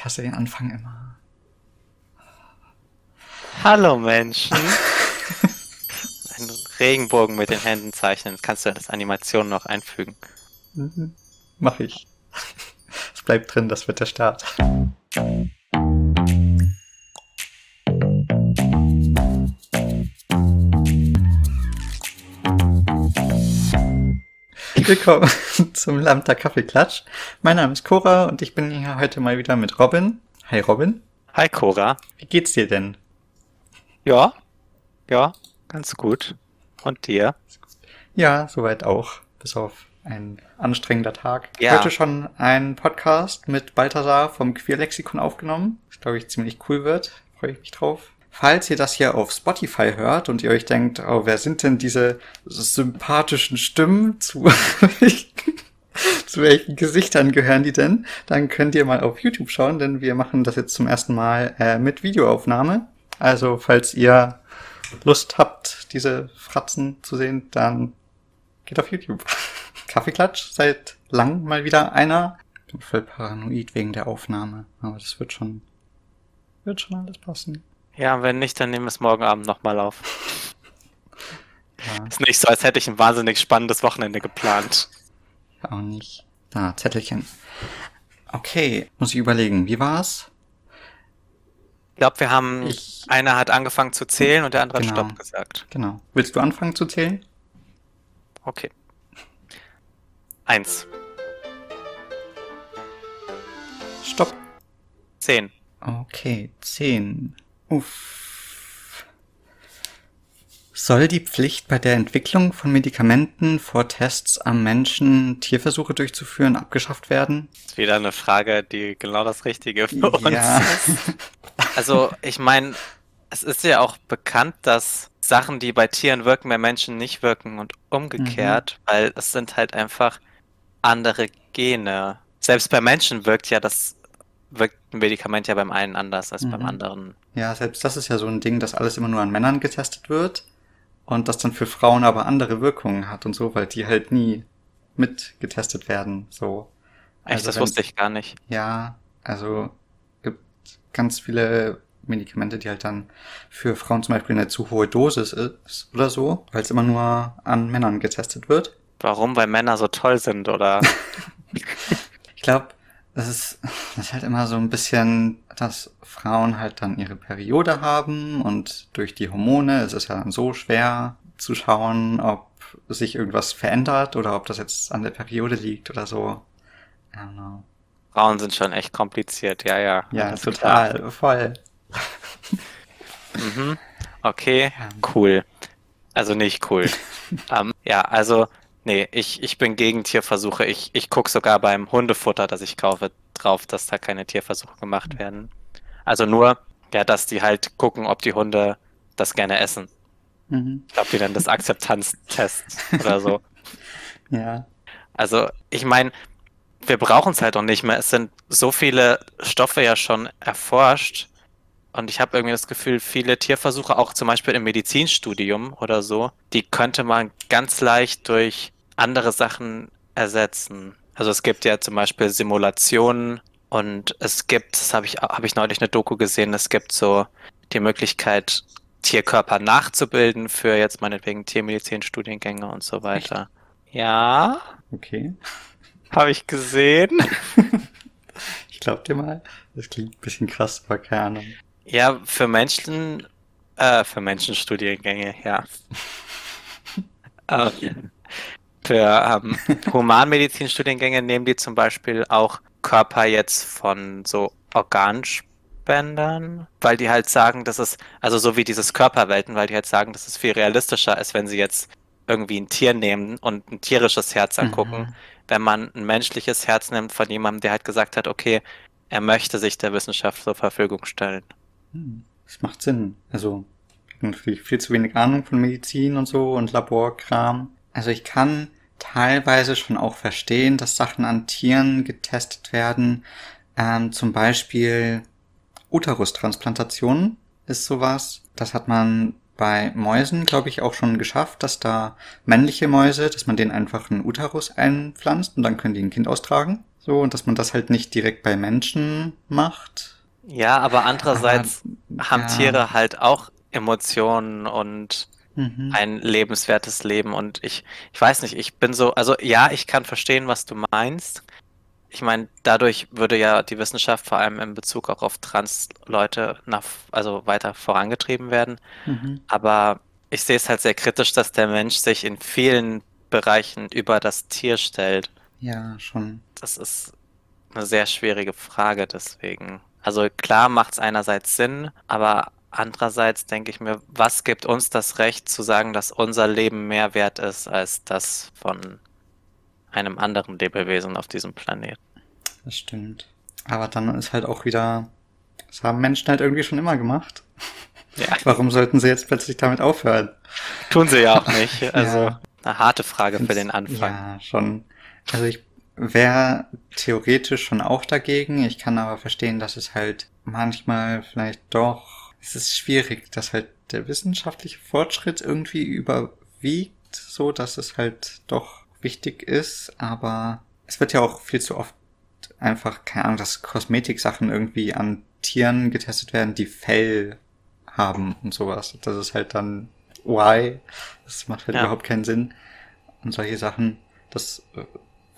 Ich hasse den Anfang immer. Hallo Menschen. Einen Regenbogen mit den Händen zeichnen. Kannst du das Animation noch einfügen? Mhm. Mach ich. Es bleibt drin, das wird der Start. Willkommen zum Lambda Kaffeeklatsch. Mein Name ist Cora und ich bin hier heute mal wieder mit Robin. Hi Robin. Hi Cora. Wie geht's dir denn? Ja, ja, ganz gut. Und dir? Ja, soweit auch. Bis auf ein anstrengender Tag. Ja. Heute schon ein Podcast mit Balthasar vom Queerlexikon aufgenommen. Das glaube ich ziemlich cool wird. Freue ich mich drauf. Falls ihr das hier auf Spotify hört und ihr euch denkt, oh, wer sind denn diese sympathischen Stimmen zu, zu welchen Gesichtern gehören die denn? Dann könnt ihr mal auf YouTube schauen, denn wir machen das jetzt zum ersten Mal äh, mit Videoaufnahme. Also falls ihr Lust habt, diese Fratzen zu sehen, dann geht auf YouTube. Kaffeeklatsch seit lang mal wieder einer. Ich bin voll paranoid wegen der Aufnahme, aber das wird schon, wird schon alles passen. Ja, wenn nicht, dann nehmen wir es morgen Abend nochmal auf. Ja, Ist nicht so, als hätte ich ein wahnsinnig spannendes Wochenende geplant. auch nicht. Da, Zettelchen. Okay, muss ich überlegen, wie war's? Ich glaube, wir haben, Ich- einer hat angefangen zu zählen und der andere Genau. hat Stopp gesagt. Genau. Willst du anfangen zu zählen? Okay. Eins, Stopp. zehn, Okay, 10. Uff. Soll die Pflicht bei der Entwicklung von Medikamenten vor Tests am Menschen Tierversuche durchzuführen abgeschafft werden? ist wieder eine Frage, die genau das Richtige für uns Ja. Also, ich meine, es ist ja auch bekannt, dass Sachen, die bei Tieren wirken, bei Menschen nicht wirken und umgekehrt, weil es sind halt einfach andere Gene. Selbst bei Menschen wirkt ja das, wirkt ein Medikament ja beim einen anders als beim Mhm. anderen. Ja, selbst das ist ja so ein Ding, dass alles immer nur an Männern getestet wird und das dann für Frauen aber andere Wirkungen hat und so, weil die halt nie mit getestet werden, so. Echt, das wenn- wusste ich gar nicht. Ja, also gibt ganz viele Medikamente, die halt dann für Frauen zum Beispiel eine zu hohe Dosis ist oder so, weil es immer nur an Männern getestet wird. Warum? Weil Männer so toll sind oder? Ich glaube, das ist, das ist halt immer so ein bisschen, dass Frauen halt dann ihre Periode haben und durch die Hormone ist es ja dann so schwer zu schauen, ob sich irgendwas verändert oder ob das jetzt an der Periode liegt oder so. I don't know. Frauen sind schon echt kompliziert, ja, ja. Ja, alles klar. total, voll. Mhm. Okay, Ja. cool. Also nicht cool. ähm, ja, also, nee, ich, ich bin gegen Tierversuche. Ich, ich gucke sogar beim Hundefutter, das ich kaufe, drauf, dass da keine Tierversuche gemacht werden. Also nur, ja, dass die halt gucken, ob die Hunde das gerne essen. Mhm. Ich glaube, die nennen das Akzeptanztest oder so. Ja. Also, ich meine, wir brauchen es halt auch nicht mehr. Es sind so viele Stoffe ja schon erforscht. Und ich habe irgendwie das Gefühl, viele Tierversuche, auch zum Beispiel im Medizinstudium oder so, die könnte man ganz leicht durch andere Sachen ersetzen. Also es gibt ja zum Beispiel Simulationen und es gibt, das habe ich, habe ich neulich eine Doku gesehen, es gibt so die Möglichkeit, Tierkörper nachzubilden für jetzt meinetwegen Tiermedizinstudiengänge und so weiter. Ja, Okay. habe ich gesehen. Ich glaub dir mal. Das klingt ein bisschen krass, aber keine Ahnung. Ja, für Menschen, äh, für Menschenstudiengänge, ja. Ähm, für ähm, Humanmedizinstudiengänge nehmen die zum Beispiel auch Körper jetzt von so Organspendern, weil die halt sagen, dass es, also so wie dieses Körperwelten, weil die halt sagen, dass es viel realistischer ist, wenn sie jetzt irgendwie ein Tier nehmen und ein tierisches Herz angucken, Mhm. wenn man ein menschliches Herz nimmt von jemandem, der halt gesagt hat, okay, er möchte sich der Wissenschaft zur Verfügung stellen. Hm, Das macht Sinn. Also, natürlich viel zu wenig Ahnung von Medizin und so und Laborkram. Also ich kann teilweise schon auch verstehen, dass Sachen an Tieren getestet werden. Ähm, zum Beispiel Uterustransplantationen ist sowas. Das hat man bei Mäusen, glaube ich, auch schon geschafft, dass da männliche Mäuse, dass man denen einfach einen Uterus einpflanzt und dann können die ein Kind austragen. So, und dass man das halt nicht direkt bei Menschen macht. Ja, aber andererseits Aber, haben ja. Tiere halt auch Emotionen und Mhm. ein lebenswertes Leben. Und ich, ich weiß nicht, ich bin so, also ja, ich kann verstehen, was du meinst. Ich meine, dadurch würde ja die Wissenschaft vor allem in Bezug auch auf Trans-Leute nach, also weiter vorangetrieben werden. Mhm. Aber ich sehe es halt sehr kritisch, dass der Mensch sich in vielen Bereichen über das Tier stellt. Ja, schon. Das ist eine sehr schwierige Frage deswegen. Also klar macht es einerseits Sinn, aber andererseits denke ich mir, was gibt uns das Recht zu sagen, dass unser Leben mehr wert ist als das von einem anderen Lebewesen auf diesem Planeten? Das stimmt. Aber dann ist halt auch wieder, das haben Menschen halt irgendwie schon immer gemacht. Ja, Warum sollten sie jetzt plötzlich damit aufhören? tun sie ja auch nicht. Also Ja. eine harte Frage für den Anfang. Ja, schon. Also ich wäre theoretisch schon auch dagegen. Ich kann aber verstehen, dass es halt manchmal vielleicht doch, es ist schwierig, dass halt der wissenschaftliche Fortschritt irgendwie überwiegt, so dass es halt doch wichtig ist. Aber es wird ja auch viel zu oft einfach, keine Ahnung, dass Kosmetiksachen irgendwie an Tieren getestet werden, die Fell haben und sowas. Das ist halt dann why? Das macht halt Ja. überhaupt keinen Sinn. Und solche Sachen, das äh,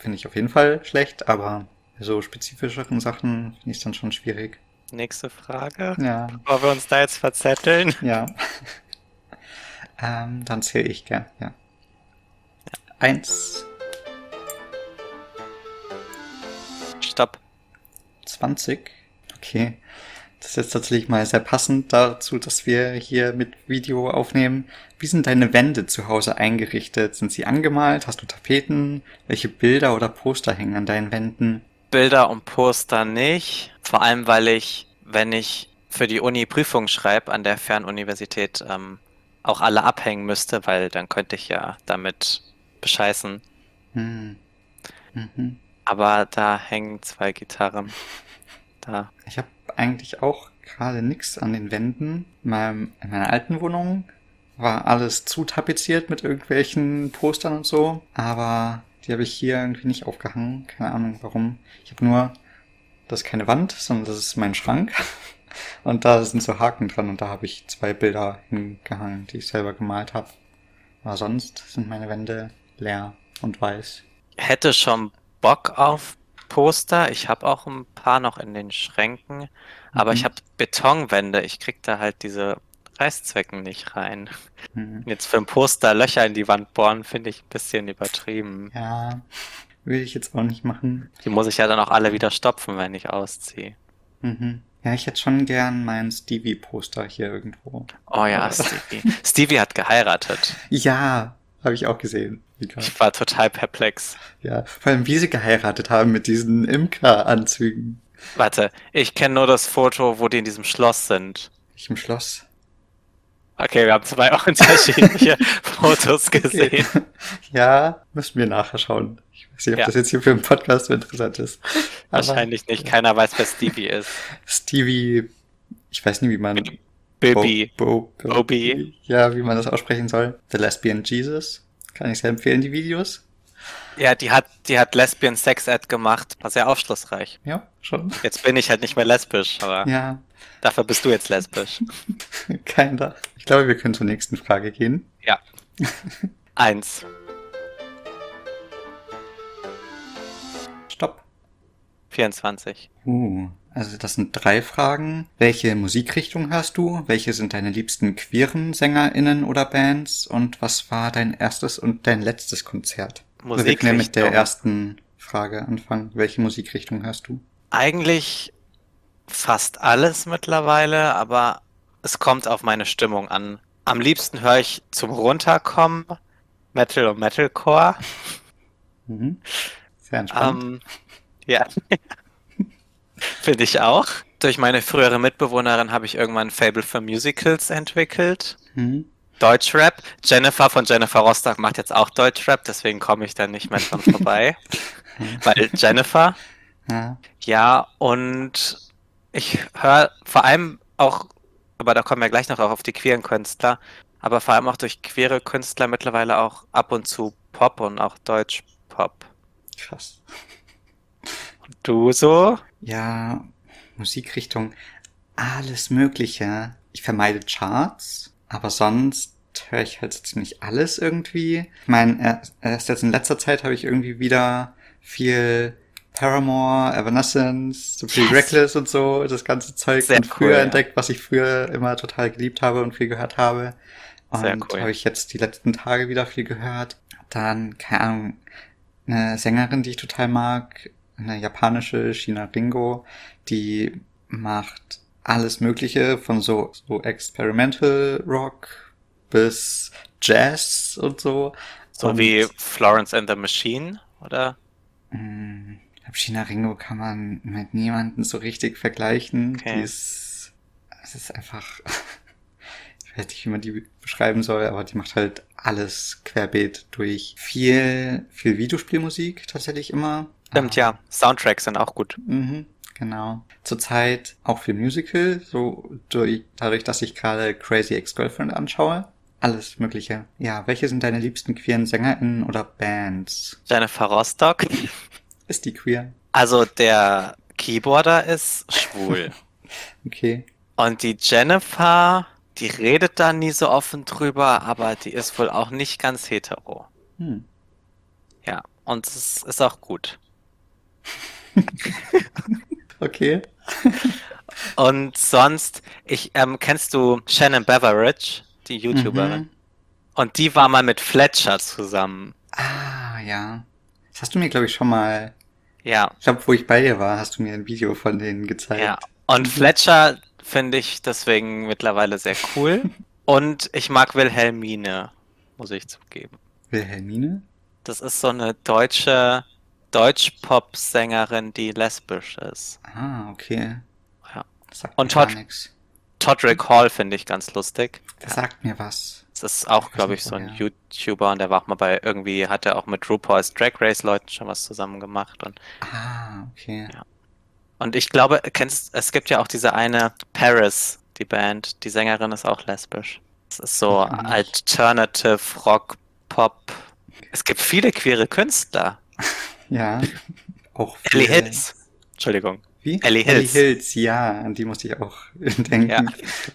finde ich auf jeden Fall schlecht, aber so spezifischeren Sachen finde ich dann schon schwierig. Nächste Frage. Ja, Bevor wir uns da jetzt verzetteln. ja. ähm, dann zähle ich gern, ja. Eins, Stopp. 20. Okay. Das ist jetzt tatsächlich mal sehr passend dazu, dass wir hier mit Video aufnehmen. Wie sind deine Wände zu Hause eingerichtet? Sind sie angemalt? Hast du Tapeten? Welche Bilder oder Poster hängen an deinen Wänden? Bilder und Poster nicht. Vor allem, weil ich, wenn ich für die Uni Prüfungen schreibe an der Fernuniversität, ähm, auch alle abhängen müsste, weil dann könnte ich ja damit bescheißen. Hm. Mhm. Aber da hängen zwei Gitarren. Da. Ich habe eigentlich auch gerade nichts an den Wänden. In, meinem, in meiner alten Wohnung war alles zu tapeziert mit irgendwelchen Postern und so, aber die habe ich hier irgendwie nicht aufgehangen. Keine Ahnung warum. Ich habe nur, das ist keine Wand, sondern das ist mein Schrank. Und da sind so Haken dran und da habe ich zwei Bilder hingehangen, die ich selber gemalt habe. Aber sonst sind meine Wände leer und weiß. Hätte schon Bock auf Poster. Ich habe auch ein paar noch in den Schränken. Aber Mhm. ich habe Betonwände. Ich krieg da halt diese Reißzwecken nicht rein. Hm. Jetzt für ein Poster Löcher in die Wand bohren, finde ich ein bisschen übertrieben. Ja, will ich jetzt auch nicht machen. Die muss ich ja dann auch alle wieder stopfen, wenn ich ausziehe. Mhm. Ja, ich hätte schon gern mein Stevie-Poster hier irgendwo. Oh ja, Stevie. Stevie hat geheiratet. Ja, habe ich auch gesehen. Krass. Ich war total perplex. Ja, vor allem wie sie geheiratet haben mit diesen Imker-Anzügen. Warte, ich kenne nur das Foto, wo die in diesem Schloss sind. Ich im Schloss. Okay, wir haben zwei unterschiedliche Fotos gesehen. Ja, müssen wir nachher schauen. Ich weiß nicht, ob Ja. das jetzt hier für einen Podcast so interessant ist. Aber Wahrscheinlich nicht. Keiner weiß, wer Stevie ist. Stevie, ich weiß nicht, wie man... Bibi. Bo, Bo, Bobby. Ja, wie man das aussprechen soll. The Lesbian Jesus. Kann ich sehr empfehlen, die Videos. Ja, die hat, die hat Lesbian Sex Ad gemacht. War sehr aufschlussreich. Ja, schon. Jetzt bin ich halt nicht mehr lesbisch, aber Ja, dafür bist du jetzt lesbisch. keiner. Ich glaube, wir können zur nächsten Frage gehen. Ja. Eins. Stopp. 24. Uh, also das sind drei Fragen. Welche Musikrichtung hast du? Welche sind deine liebsten queeren SängerInnen oder Bands? Und was war dein erstes und dein letztes Konzert? Also wir mit der Musikrichtung. ersten Frage anfangen. Welche Musikrichtung hörst du? Eigentlich fast alles mittlerweile, aber es kommt auf meine Stimmung an. Am liebsten höre ich zum Runterkommen Metal und Metalcore. Mhm. Sehr entspannt. Ähm, ja. Finde ich auch. Durch meine frühere Mitbewohnerin habe ich irgendwann ein Fable für Musicals entwickelt. Mhm. Deutschrap. Jennifer von Jennifer Rostock macht jetzt auch Deutschrap, deswegen komme ich da nicht mehr dran vorbei. Weil Jennifer, Ja. ja, und ich höre vor allem auch, aber da kommen wir gleich noch auf die queeren Künstler, aber vor allem auch durch queere Künstler mittlerweile auch ab und zu Pop und auch Deutsch-Pop. Krass. Und du so? Ja, Musikrichtung, alles Mögliche. Ich vermeide Charts, aber sonst höre ich halt ziemlich alles irgendwie. Ich meine, erst jetzt in letzter Zeit habe ich irgendwie wieder viel Paramore, Evanescence, so viel yes. Reckless und so, das ganze Zeug Sehr von früher cool, entdeckt, was ich früher immer total geliebt habe und viel gehört habe. Und cool. habe ich jetzt die letzten Tage wieder viel gehört. Dann, keine Ahnung, eine Sängerin, die ich total mag, eine japanische Shina Ringo, die macht alles Mögliche von so, so Experimental Rock bis Jazz und so. So und, wie Florence and the Machine, oder? Mh, hm, China Ringo kann man mit niemandem so richtig vergleichen. Okay. Die ist, es ist einfach, ich weiß nicht, wie man die beschreiben soll, aber die macht halt alles querbeet durch. Viel, viel Videospielmusik tatsächlich immer. Stimmt, ah. ja. Soundtracks sind auch gut. Mhm, genau. Zurzeit auch viel Musical, so durch, dadurch, dass ich gerade Crazy Ex-Girlfriend anschaue. Alles Mögliche. Ja, welche sind deine liebsten queeren SängerInnen oder Bands? Jennifer Rostock. Ist die queer? Also der Keyboarder ist schwul. okay. Und die Jennifer, die redet da nie so offen drüber, aber die ist wohl auch nicht ganz hetero. Hm. Ja, und es ist auch gut. Okay. und sonst, ich, ähm, kennst du Shannon Beveridge, die YouTuberin? Mhm. Und die war mal mit Fletcher zusammen. Ah, ja. Das hast du mir, glaube ich, schon mal. Ja. Ich glaube, wo ich bei dir war, hast du mir ein Video von denen gezeigt. Ja. Und Fletcher finde ich deswegen mittlerweile sehr cool. Und ich mag Wilhelmine, muss ich zugeben. Wilhelmine? Das ist so eine deutsche Deutsch-Pop-Sängerin, die lesbisch ist. Ah, okay. Ja. Und Todd, Todrick Hall finde ich ganz lustig. Das ja. sagt mir was. Das ist auch, glaube ich, so ein ja. YouTuber und der war auch mal bei irgendwie, hat er auch mit RuPaul's Drag Race Leuten schon was zusammen gemacht und. Ah, okay. Ja. Und ich glaube, kennst, es gibt ja auch diese eine Paris, die Band, die Sängerin ist auch lesbisch. Es ist so Alternative Rock, Pop. Es gibt viele queere Künstler. Ja. Auch Ellie Hills. Entschuldigung. Wie? Ellie Hills. Ellie Hills, ja, an die musste ich auch denken. Ja.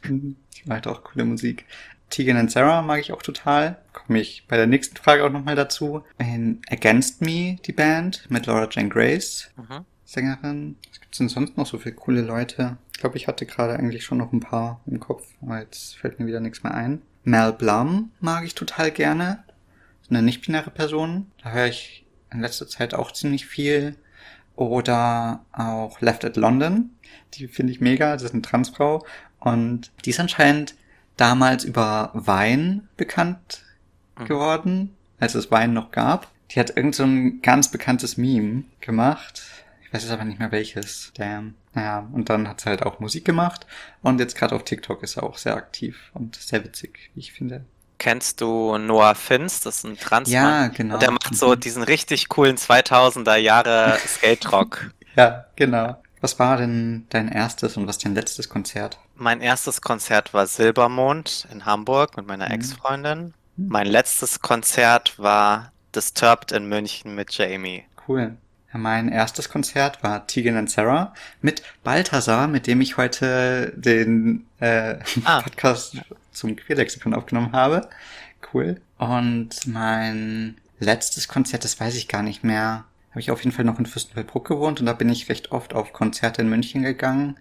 Die macht auch coole Musik. Tegan and Sarah mag ich auch total. Komme ich bei der nächsten Frage auch nochmal dazu. In Against Me, die Band, mit Laura Jane Grace, mhm. Sängerin. Was gibt's denn sonst noch so viele coole Leute? Ich glaube, ich hatte gerade eigentlich schon noch ein paar im Kopf, aber jetzt fällt mir wieder nichts mehr ein. Mel Blum mag ich total gerne. Eine nicht-binäre Person. Da höre ich in letzter Zeit auch ziemlich viel. Oder auch Left at London. Die finde ich mega. Das ist eine Transfrau. Und die ist anscheinend damals über Wein bekannt mhm. geworden, als es Wein noch gab. Die hat irgend so ein ganz bekanntes Meme gemacht. Ich weiß jetzt aber nicht mehr welches. Damn. Naja, und dann hat sie halt auch Musik gemacht. Und jetzt gerade auf TikTok ist er auch sehr aktiv und sehr witzig, wie ich finde. Kennst du Noah Fins? Das ist ein Transmann. Ja, genau. Und der macht so mhm. diesen richtig coolen 2000er Jahre Skate Rock. ja, genau. Was war denn dein erstes und was dein letztes Konzert? Mein erstes Konzert war Silbermond in Hamburg mit meiner mhm. Ex-Freundin. Mhm. Mein letztes Konzert war Disturbed in München mit Jamie. Cool. Mein erstes Konzert war Tegan and Sarah mit Balthasar, mit dem ich heute den äh, ah. Podcast zum Queerlexikon aufgenommen habe. Cool. Und mein letztes Konzert, das weiß ich gar nicht mehr habe ich auf jeden Fall noch in Fürstenfeldbruck gewohnt und da bin ich recht oft auf Konzerte in München gegangen.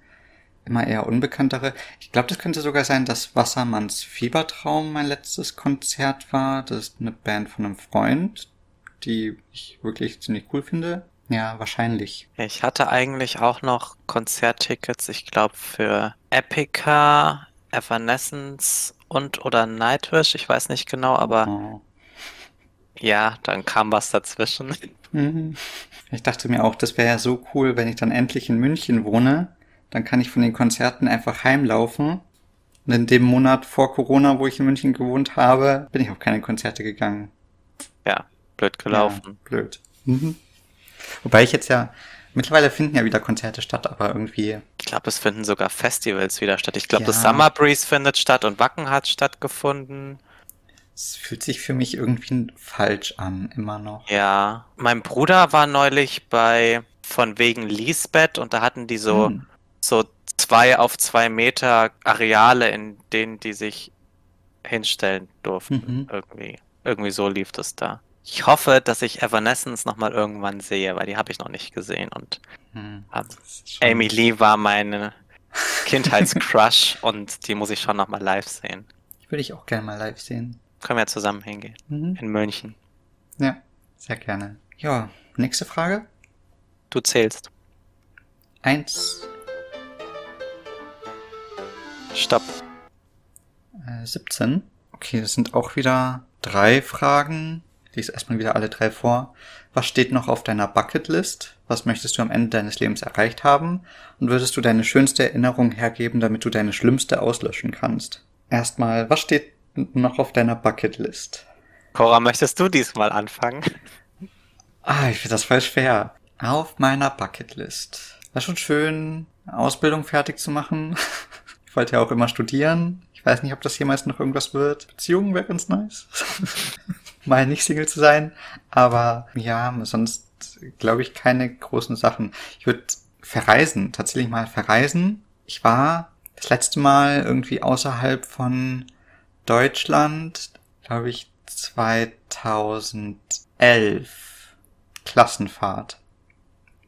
Immer eher unbekanntere. Ich glaube, das könnte sogar sein, dass Wassermanns Fiebertraum mein letztes Konzert war. Das ist eine Band von einem Freund, die ich wirklich ziemlich cool finde. Ja, wahrscheinlich. Ich hatte eigentlich auch noch Konzerttickets, ich glaube, für Epica, Evanescence und oder Nightwish, ich weiß nicht genau, aber oh. ja, dann kam was dazwischen. Mhm. Ich dachte mir auch, das wäre ja so cool, wenn ich dann endlich in München wohne. Dann kann ich von den Konzerten einfach heimlaufen. Und in dem Monat vor Corona, wo ich in München gewohnt habe, bin ich auf keine Konzerte gegangen. Ja, blöd gelaufen. Ja, blöd. Mhm. Wobei ich jetzt ja Mittlerweile finden ja wieder Konzerte statt, aber irgendwie. Ich glaube, es finden sogar Festivals wieder statt. Ich glaube, Ja. das Summer Breeze findet statt und Wacken hat stattgefunden. Es fühlt sich für mich irgendwie falsch an, immer noch. Ja. Mein Bruder war neulich bei von wegen Lisbeth und da hatten die so, Hm. so zwei auf zwei Meter Areale, in denen die sich hinstellen durften. Mhm. Irgendwie. Irgendwie so lief das da. Ich hoffe, dass ich Evanescence nochmal irgendwann sehe, weil die habe ich noch nicht gesehen. Und Hm. ähm, Amy Lee war meine Kindheitscrush und die muss ich schon nochmal live sehen. Die würde ich auch gerne mal live sehen. Können wir zusammen hingehen. Mhm. In München. Ja, sehr gerne. Ja, nächste Frage. Du zählst. Eins, Stopp. äh, 17. Okay, das sind auch wieder drei Fragen. Ich lese erstmal wieder alle drei vor. Was steht noch auf deiner Bucketlist? Was möchtest du am Ende deines Lebens erreicht haben? Und würdest du deine schönste Erinnerung hergeben, damit du deine schlimmste auslöschen kannst? Erstmal, was steht noch auf deiner Bucketlist? Cora, möchtest du diesmal anfangen? Ah, ich finde das voll schwer. Auf meiner Bucketlist. War schon schön, Ausbildung fertig zu machen. Ich wollte ja auch immer studieren. Ich weiß nicht, ob das jemals noch irgendwas wird. Beziehungen wäre ganz nice. Mal nicht Single zu sein. Aber ja, sonst glaube ich keine großen Sachen. Ich würde verreisen, tatsächlich mal verreisen. Ich war das letzte Mal irgendwie außerhalb von Deutschland, glaube ich, 2011. Klassenfahrt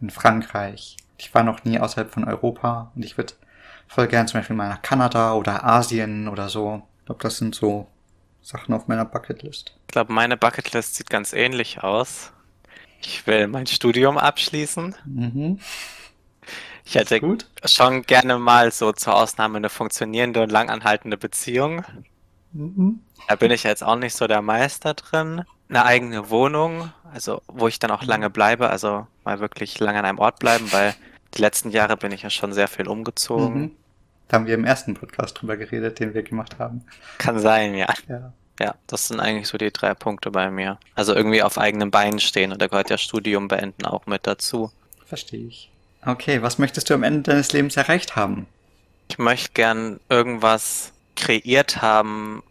in Frankreich. Ich war noch nie außerhalb von Europa und ich würde voll gern zum Beispiel mal nach Kanada oder Asien oder so. Ich glaube, das sind so Sachen auf meiner Bucketlist. Ich glaube, meine Bucketlist sieht ganz ähnlich aus. Ich will mein Studium abschließen. Mhm. Ich hätte schon gerne mal so zur Ausnahme eine funktionierende und langanhaltende Beziehung. Mhm. Da bin ich jetzt auch nicht so der Meister drin. Eine eigene Wohnung, also wo ich dann auch lange bleibe, also mal wirklich lange an einem Ort bleiben, weil die letzten Jahre bin ich ja schon sehr viel umgezogen. Mhm. Da haben wir im ersten Podcast drüber geredet, den wir gemacht haben. Kann sein, ja. Ja. Ja, das sind eigentlich so die drei Punkte bei mir. Also irgendwie auf eigenen Beinen stehen und da gehört ja Studium beenden auch mit dazu. Verstehe ich. Okay, was möchtest du am Ende deines Lebens erreicht haben? Ich möchte gern irgendwas kreiert haben,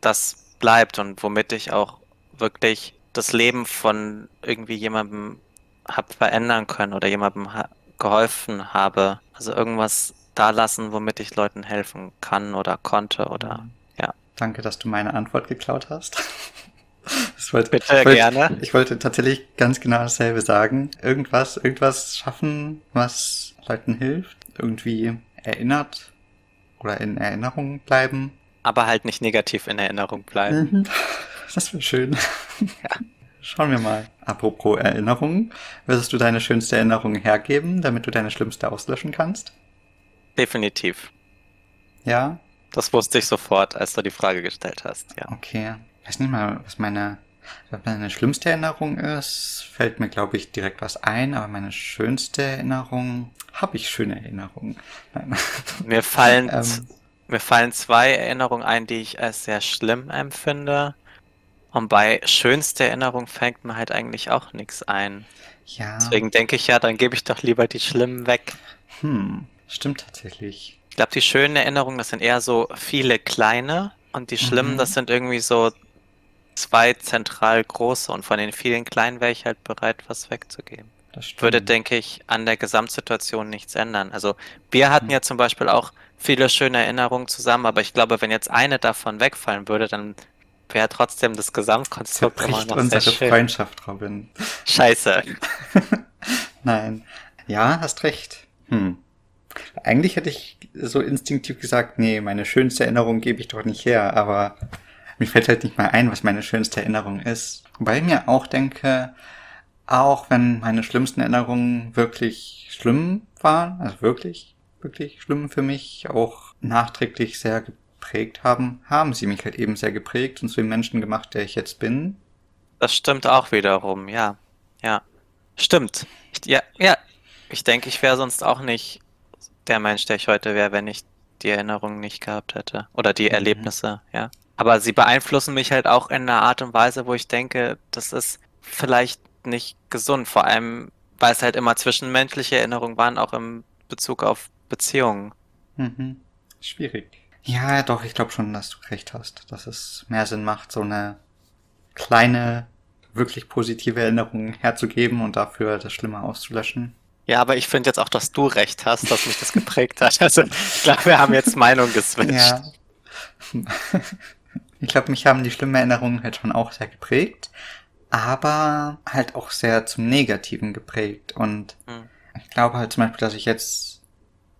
das bleibt und womit ich auch wirklich das Leben von irgendwie jemandem hab verändern können oder jemandem ha geholfen habe. Also irgendwas da lassen, womit ich Leuten helfen kann oder konnte oder ja. Danke, dass du meine Antwort geklaut hast. Wollte, Bitte, ich wollte, gerne. Ich wollte tatsächlich ganz genau dasselbe sagen. Irgendwas, irgendwas schaffen, was Leuten hilft, irgendwie erinnert oder in Erinnerung bleiben. aber halt nicht negativ in Erinnerung bleiben. Mhm. Das wäre schön. Schauen wir mal. Apropos Erinnerungen, würdest du deine schönste Erinnerung hergeben, damit du deine schlimmste auslöschen kannst? Definitiv. Ja? Das wusste ich sofort, als du die Frage gestellt hast, ja. Okay. Ich weiß nicht mal, was meine, was meine schlimmste Erinnerung ist. Fällt mir, glaube ich, direkt was ein, aber meine schönste Erinnerung, habe ich schöne Erinnerungen. Nein. Mir fallen, Ähm. mir fallen zwei Erinnerungen ein, die ich als sehr schlimm empfinde. Und bei schönster Erinnerung fängt mir halt eigentlich auch nichts ein. ja. Deswegen denke ich ja, dann gebe ich doch lieber die schlimmen weg. Hm. Stimmt tatsächlich. Ich glaube, die schönen Erinnerungen, das sind eher so viele kleine. Und die schlimmen, Mhm. das sind irgendwie so zwei zentral große. Und von den vielen kleinen wäre ich halt bereit, was wegzugeben. Das würde, denke ich, an der Gesamtsituation nichts ändern. Also wir hatten Mhm. ja zum Beispiel auch viele schöne Erinnerungen zusammen, aber ich glaube, wenn jetzt eine davon wegfallen würde, dann wäre trotzdem das Gesamtkonstrukt immer noch sehr unsere schön. Freundschaft, Robin. Scheiße. Nein. Ja, hast recht. Hm. Eigentlich hätte ich so instinktiv gesagt, nee, meine schönste Erinnerung gebe ich doch nicht her, aber mir fällt halt nicht mal ein, was meine schönste Erinnerung ist. Wobei ich mir auch denke, auch wenn meine schlimmsten Erinnerungen wirklich schlimm waren, also wirklich, wirklich schlimm für mich, auch nachträglich sehr geprägt haben, haben sie mich halt eben sehr geprägt und zu dem Menschen gemacht, der ich jetzt bin. Das stimmt auch wiederum, ja. Ja. Stimmt. Ich, ja, ja. Ich denke, ich wäre sonst auch nicht der Mensch, der ich heute wäre, wenn ich die Erinnerungen nicht gehabt hätte. Oder die Mhm. Erlebnisse, ja. Aber sie beeinflussen mich halt auch in einer Art und Weise, wo ich denke, das ist vielleicht nicht gesund. Vor allem, weil es halt immer zwischenmenschliche Erinnerungen waren, auch im Bezug auf Beziehungen. Mhm. Schwierig. Ja, doch, ich glaube schon, dass du recht hast, dass es mehr Sinn macht, so eine kleine, wirklich positive Erinnerung herzugeben und dafür das Schlimme auszulöschen. Ja, aber ich finde jetzt auch, dass du recht hast, dass mich das geprägt hat. Also ich glaube, wir haben jetzt Meinung geswitcht. Ja. Ich glaube, mich haben die schlimmen Erinnerungen halt schon auch sehr geprägt, aber halt auch sehr zum Negativen geprägt. Und Hm. ich glaube halt zum Beispiel, dass ich jetzt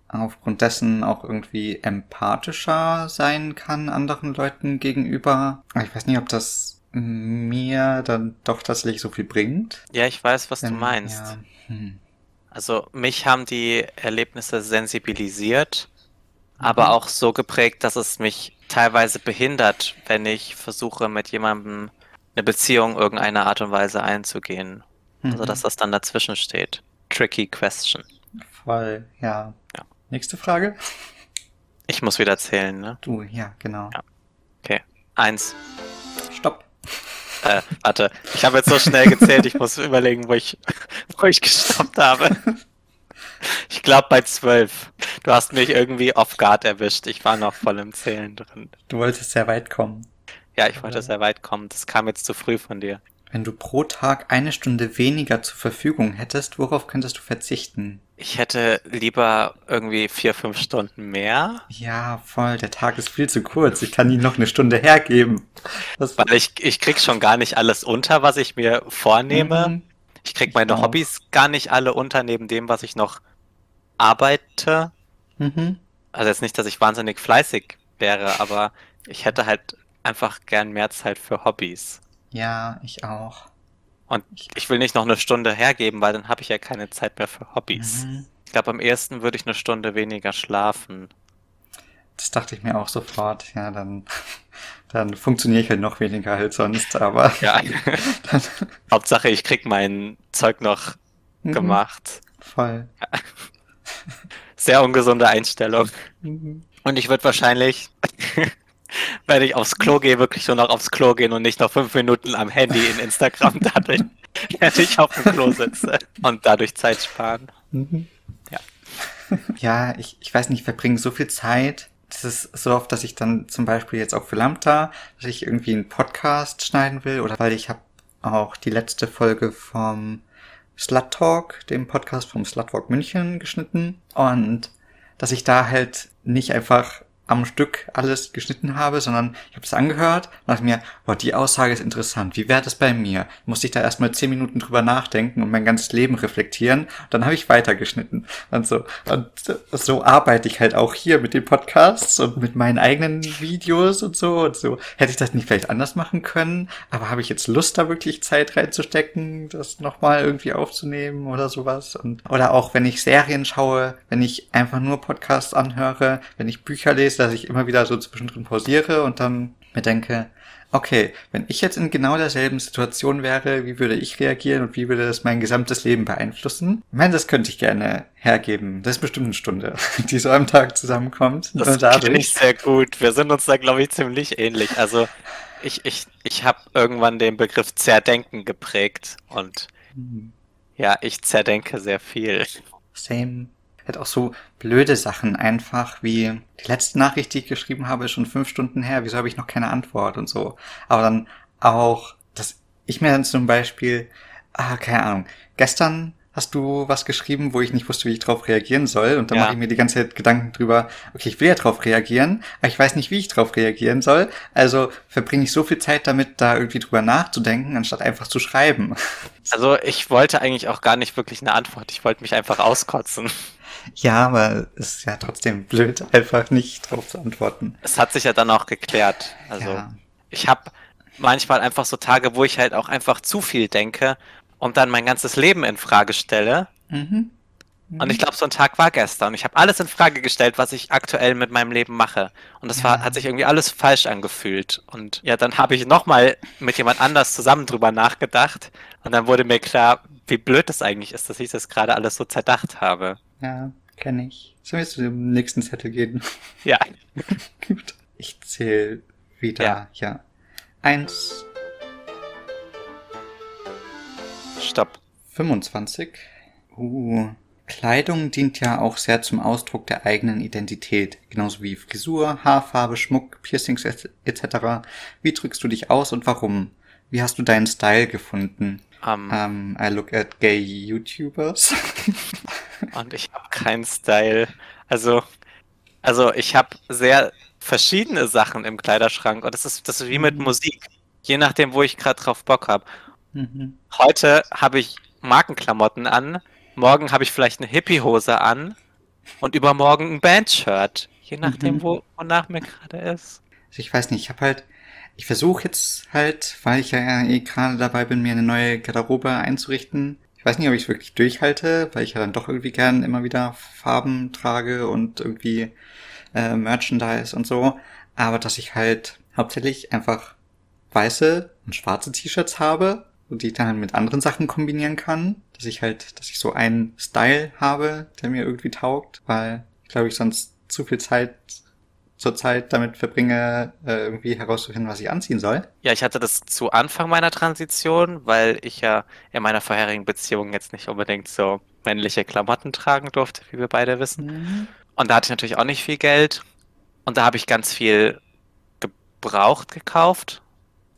aufgrund dessen auch irgendwie empathischer sein kann anderen Leuten gegenüber. Ich weiß nicht, ob das mir dann doch tatsächlich so viel bringt. Ja, ich weiß, was du Denn, meinst. Ja, hm. Also mich haben die Erlebnisse sensibilisiert, aber auch so geprägt, dass es mich teilweise behindert, wenn ich versuche, mit jemandem eine Beziehung irgendeiner Art und Weise einzugehen. Also Mhm. dass das dann dazwischen steht. Tricky question. Voll, ja. Ja. Nächste Frage? Ich muss wieder zählen, ne? Du, ja, genau. Ja. Okay. Eins. Äh, warte. Ich habe jetzt so schnell gezählt, ich muss überlegen, wo ich, wo ich gestoppt habe. Ich glaube bei zwölf. Du hast mich irgendwie off guard erwischt. Ich war noch voll im Zählen drin. Du wolltest sehr weit kommen. Ja, ich wollte sehr weit kommen. Das kam jetzt zu früh von dir. Wenn du pro Tag eine Stunde weniger zur Verfügung hättest, worauf könntest du verzichten? Ich hätte lieber irgendwie vier, fünf Stunden mehr, Ja, voll, der Tag ist viel zu kurz. Ich kann ihn noch eine Stunde hergeben. Das weil ich, ich krieg schon gar nicht alles unter, was ich mir vornehme. Mhm. Ich krieg Ich meine auch. Hobbys gar nicht alle unter, neben dem, was ich noch arbeite. Mhm. Also jetzt nicht, dass ich wahnsinnig fleißig wäre, aber ich hätte halt einfach gern mehr Zeit für Hobbys. Ja, ich auch. Und ich will nicht noch eine Stunde hergeben, weil dann habe ich ja keine Zeit mehr für Hobbys. Mhm. Ich glaube, am ehesten würde ich eine Stunde weniger schlafen. Das dachte ich mir auch sofort. Ja, dann, dann funktioniere ich halt noch weniger als sonst, aber Ja. dann, Hauptsache, ich krieg mein Zeug noch Mhm. gemacht. voll. Sehr ungesunde Einstellung. Mhm. Und ich würde wahrscheinlich, wenn ich aufs Klo gehe, wirklich nur noch aufs Klo gehen und nicht noch fünf Minuten am Handy in Instagram daddeln, während ich auf dem Klo sitze und dadurch Zeit sparen. Mhm. Ja. Ja, ich, ich weiß nicht, ich verbringe so viel Zeit. Das ist so oft, dass ich dann zum Beispiel jetzt auch für Lambda, dass ich irgendwie einen Podcast schneiden will oder weil ich habe auch die letzte Folge vom Slut Talk, dem Podcast vom Slut Talk München geschnitten und dass ich da halt nicht einfach am Stück alles geschnitten habe, sondern ich habe es angehört und dachte mir, boah, die Aussage ist interessant. Wie wäre das bei mir? Musste ich da erstmal zehn Minuten drüber nachdenken und mein ganzes Leben reflektieren. Dann habe ich weitergeschnitten. Und so, und so arbeite ich halt auch hier mit den Podcasts und mit meinen eigenen Videos und so und so. Hätte ich das nicht vielleicht anders machen können? Aber habe ich jetzt Lust, da wirklich Zeit reinzustecken, das nochmal irgendwie aufzunehmen oder sowas? Und, oder auch, wenn ich Serien schaue, wenn ich einfach nur Podcasts anhöre, wenn ich Bücher lese, dass ich immer wieder so zwischendrin pausiere und dann mir denke, okay, wenn ich jetzt in genau derselben Situation wäre, wie würde ich reagieren und wie würde das mein gesamtes Leben beeinflussen? Ich meine, das könnte ich gerne hergeben. Das ist bestimmt eine Stunde, die so am Tag zusammenkommt. Das kenne ich sehr gut. Wir sind uns da, glaube ich, ziemlich ähnlich. Also ich, ich, ich habe irgendwann den Begriff Zerdenken geprägt und Hm, ja, ich zerdenke sehr viel. Same. Hat auch so blöde Sachen einfach wie die letzte Nachricht, die ich geschrieben habe, ist schon fünf Stunden her. Wieso habe ich noch keine Antwort und so? Aber dann auch, dass ich mir dann zum Beispiel, ah, keine Ahnung, gestern hast du was geschrieben, wo ich nicht wusste, wie ich drauf reagieren soll. Und dann Ja. mache ich mir die ganze Zeit Gedanken drüber, okay, ich will ja drauf reagieren, aber ich weiß nicht, wie ich drauf reagieren soll. Also verbringe ich so viel Zeit damit, da irgendwie drüber nachzudenken, anstatt einfach zu schreiben. Also ich wollte eigentlich auch gar nicht wirklich eine Antwort. Ich wollte mich einfach auskotzen. Ja, aber es ist ja trotzdem blöd, einfach nicht drauf zu antworten. Es hat sich ja dann auch geklärt. Also ja. ich habe manchmal einfach so Tage, wo ich halt auch einfach zu viel denke und dann mein ganzes Leben in Frage stelle. Mhm. Und ich glaube, so ein Tag war gestern. Ich habe alles in Frage gestellt, was ich aktuell mit meinem Leben mache. Und das war, Ja. hat sich irgendwie alles falsch angefühlt. Und ja, dann habe ich nochmal mit jemand anders zusammen drüber nachgedacht. Und dann wurde mir klar, wie blöd das eigentlich ist, dass ich das gerade alles so zerdacht habe. Ja, kenne ich. Sollen wir zu dem nächsten Zettel gehen? Ja. Gut. Ich zähle wieder. Ja. Ja. Eins, Stopp. 25. Uh, Kleidung dient ja auch sehr zum Ausdruck der eigenen Identität, genauso wie Frisur, Haarfarbe, Schmuck, Piercings etc. Wie drückst du dich aus und warum? Wie hast du deinen Style gefunden? Um, um, I look at gay YouTubers. und ich habe keinen Style. Also, also ich habe sehr verschiedene Sachen im Kleiderschrank und das ist, das ist wie mit Musik. Je nachdem, wo ich gerade drauf Bock habe. Mhm. Heute habe ich Markenklamotten an, morgen habe ich vielleicht eine Hippie-Hose an und übermorgen ein Bandshirt. Je nachdem, Mhm. wo, wonach mir gerade ist. Also ich weiß nicht, ich habe halt, ich versuche jetzt halt, weil ich ja eh gerade dabei bin, mir eine neue Garderobe einzurichten. Ich weiß nicht, ob ich es wirklich durchhalte, weil ich ja dann doch irgendwie gern immer wieder Farben trage und irgendwie äh, Merchandise und so. Aber dass ich halt hauptsächlich einfach weiße und schwarze T-Shirts habe und die ich dann mit anderen Sachen kombinieren kann. Dass ich halt, dass ich so einen Style habe, der mir irgendwie taugt, weil ich glaube, ich sonst zu viel Zeit zur Zeit damit verbringe, äh, irgendwie herauszufinden, was ich anziehen soll. Ja, ich hatte das zu Anfang meiner Transition, weil ich ja in meiner vorherigen Beziehung jetzt nicht unbedingt so männliche Klamotten tragen durfte, wie wir beide wissen. Und da hatte ich natürlich auch nicht viel Geld. Und da habe ich ganz viel gebraucht gekauft.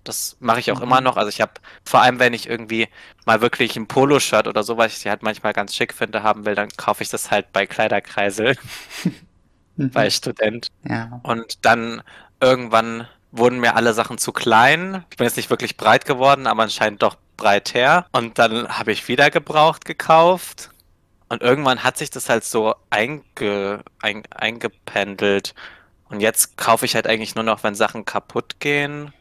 Das mache ich auch Mhm. immer noch. Also ich habe, vor allem wenn ich irgendwie mal wirklich ein Poloshirt oder so, was ich halt manchmal ganz schick finde, haben will, dann kaufe ich das halt bei Kleiderkreisel, Mhm. bei Student. Ja. Und dann irgendwann wurden mir alle Sachen zu klein. Ich bin jetzt nicht wirklich breit geworden, aber anscheinend doch breiter. Und dann habe ich wieder gebraucht gekauft. Und irgendwann hat sich das halt so einge, ein, eingependelt. Und jetzt kaufe ich halt eigentlich nur noch, wenn Sachen kaputt gehen.